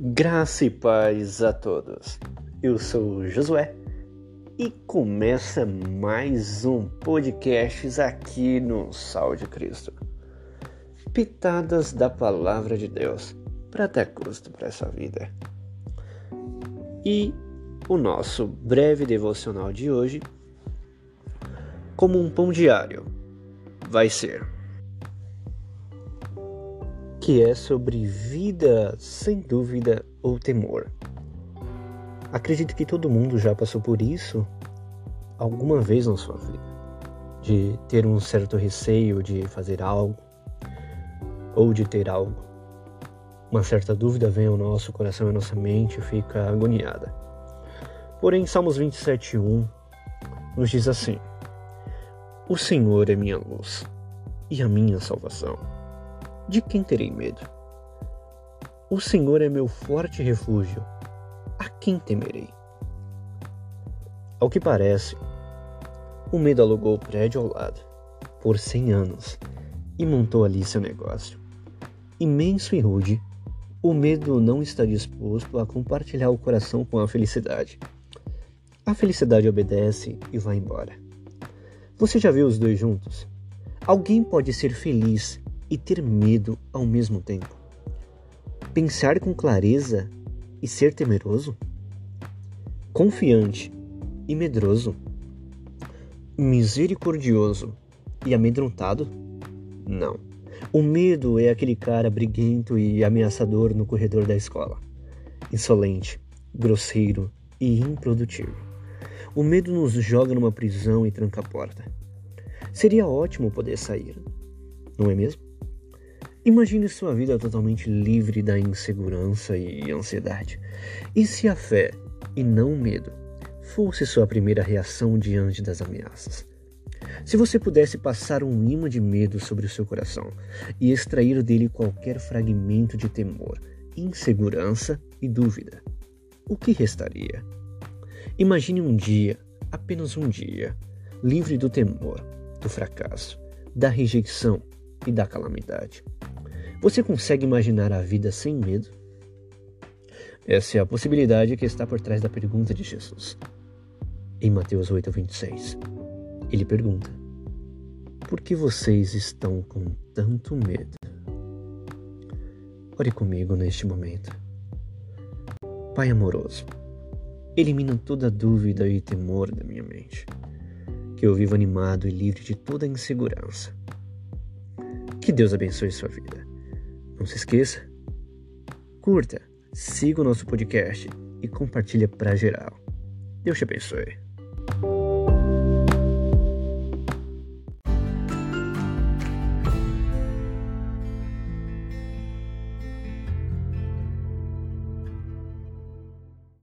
Graça e paz a todos. Eu sou Josué e começa mais um podcast aqui no Sal de Cristo. Pitadas da Palavra de Deus para dar custo para essa vida. E o nosso breve devocional de hoje, como um pão diário, vai ser que é sobre vida sem dúvida ou temor. Acredito que todo mundo já passou por isso alguma vez na sua vida, de ter um certo receio de fazer algo ou de ter algo. Uma certa dúvida vem ao nosso coração e à nossa mente fica agoniada. Porém, Salmos 27:1 nos diz assim: O Senhor é minha luz e a minha salvação de quem terei medo? O Senhor é meu forte refúgio. A quem temerei? Ao que parece, o medo alugou o prédio ao lado por cem anos e montou ali seu negócio. Imenso e rude, o medo não está disposto a compartilhar o coração com a felicidade. A felicidade obedece e vai embora. Você já viu os dois juntos? Alguém pode ser feliz e ter medo ao mesmo tempo? Pensar com clareza e ser temeroso? Confiante e medroso? Misericordioso e amedrontado? Não. O medo é aquele cara briguento e ameaçador no corredor da escola. Insolente, grosseiro e improdutivo. O medo nos joga numa prisão e tranca a porta. Seria ótimo poder sair, não é mesmo? Imagine sua vida totalmente livre da insegurança e ansiedade. E se a fé, e não o medo, fosse sua primeira reação diante das ameaças? Se você pudesse passar um imã de medo sobre o seu coração e extrair dele qualquer fragmento de temor, insegurança e dúvida, o que restaria? Imagine um dia, apenas um dia, livre do temor, do fracasso, da rejeição e da calamidade. Você consegue imaginar a vida sem medo? Essa é a possibilidade que está por trás da pergunta de Jesus. Em Mateus 8:26, ele pergunta: Por que vocês estão com tanto medo? Ore comigo neste momento. Pai amoroso, elimina toda dúvida e temor da minha mente. Que eu viva animado e livre de toda insegurança. Que Deus abençoe sua vida. Não se esqueça, curta, siga o nosso podcast e compartilha para geral. Deus te abençoe.